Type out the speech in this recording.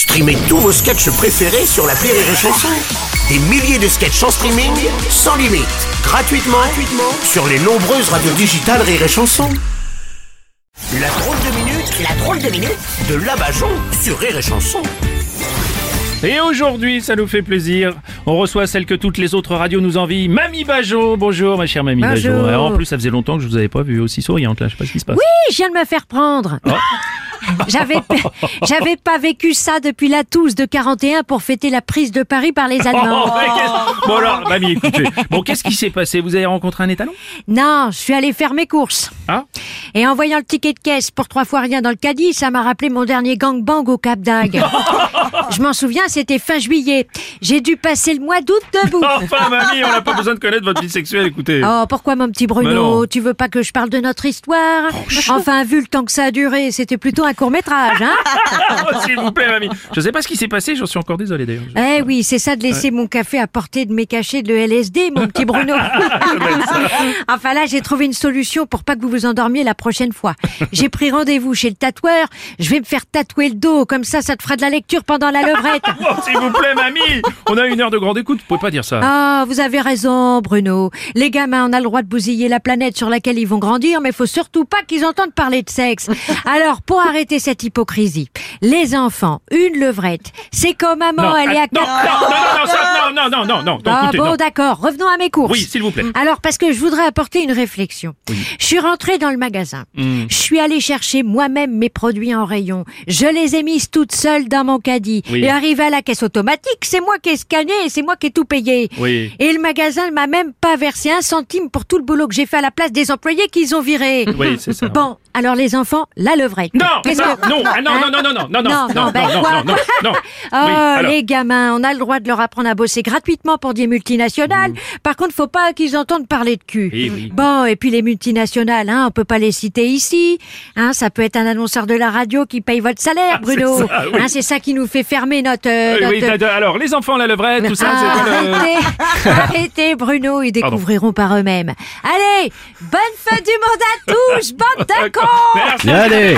Streamez tous vos sketchs préférés sur la Rire et Chanson. Des milliers de sketchs en streaming, sans limite, gratuitement, gratuitement sur les nombreuses radios digitales Rire et Chanson. La drôle de minute, la drôle de minute de Labajon sur Rire et Chanson. Et aujourd'hui, ça nous fait plaisir. On reçoit celle que toutes les autres radios nous envient, Mamie Bajon. Bonjour, ma chère Mamie Bonjour. Bajon. Alors, en plus, ça faisait longtemps que je vous avais pas vu aussi souriante là. Je sais pas ce qui se passe. Oui, je viens de me faire prendre. Oh. J'avais, j'avais pas vécu ça depuis la tousse de 41 pour fêter la prise de Paris par les Oh, Allemands. qu'est-ce- bon alors, Mamie, écoutez. Bon, qu'est-ce qui s'est passé? Vous avez rencontré un étalon? Non, je suis allée faire mes courses. Ah Et en voyant le ticket de caisse pour trois fois rien dans le caddie, ça m'a rappelé mon dernier gangbang au Cap d'Agde. je m'en souviens, c'était fin juillet. J'ai dû passer le mois d'août debout. Enfin, Mamie, on n'a pas besoin de connaître votre vie sexuelle. Écoutez. Oh, pourquoi mon petit. Bruno? Tu veux pas que je parle de notre histoire? Enfin, vu le temps que ça a duré, c'était plutôt un court métrage, hein Oh, S'il vous plaît, Mamie. Je sais pas ce qui s'est passé. J'en suis encore désolé d'ailleurs. Eh oui, c'est ça de laisser mon café à portée de mes cachets de LSD, mon petit Bruno. enfin là, j'ai trouvé une solution pour pas que vous vous endormiez la prochaine fois. J'ai pris rendez-vous chez le tatoueur. Je vais me faire tatouer le dos, comme ça, ça te fera de la lecture pendant la levrette. Oh, S'il vous plaît, Mamie. On a une heure de grande écoute. Vous pouvez pas dire ça. Ah, vous avez raison, Bruno. Les gamins, on a le droit de bousiller la planète sur laquelle ils vont grandir, mais faut surtout pas qu'ils entendent parler de sexe. Alors, pour arrêter cette hypocrisie, les enfants, une levrette, c'est comme maman, elle est à ah, non, quatre... non, non, non, non, non, non, non, non, non, non, Ah écoutez, bon, non. d'accord. Revenons à mes courses. Oui, s'il vous plaît. Alors, parce que je voudrais apporter une réflexion. Je suis rentrée dans le magasin. Hmm. Je suis allée chercher moi-même mes produits en rayon. Je les ai mises toutes seules dans mon caddie. Oui. Et arrivé à la caisse automatique, c'est moi qui ai scanné et c'est moi qui ai tout payé. Oui. Et le magasin ne m'a même pas versé un centime pour tout le boulot que j'ai fait à la place des employés qu'ils ont virés. Oui, c'est ça. Bon, alors les enfants, la levrette. Non, Qu'est-ce non, que- non, ah, non, Hein non, non, non, non, non, Non, non, non, ben non, quoi non, non, non. Oh, Oui, alors. les gamins, on a le droit de leur apprendre à gratuitement pour des multinationales. Par contre, faut pas qu'ils entendent parler de cul. Oui, oui. Bon, et puis les multinationales, hein, on peut pas les citer ici. Hein, ça peut être un annonceur de la radio qui paye votre salaire, Ah, c'est Bruno. ça, oui. Hein, c'est ça qui nous fait fermer notre... euh, notre- t'as- alors, les enfants, la levrette, tout ça, Ah, c'est quoi le... arrêtez, arrêtez, Bruno, ils découvriront par eux-mêmes. Allez, bonne fin du monde à tous, bande de cons Merci, Allez.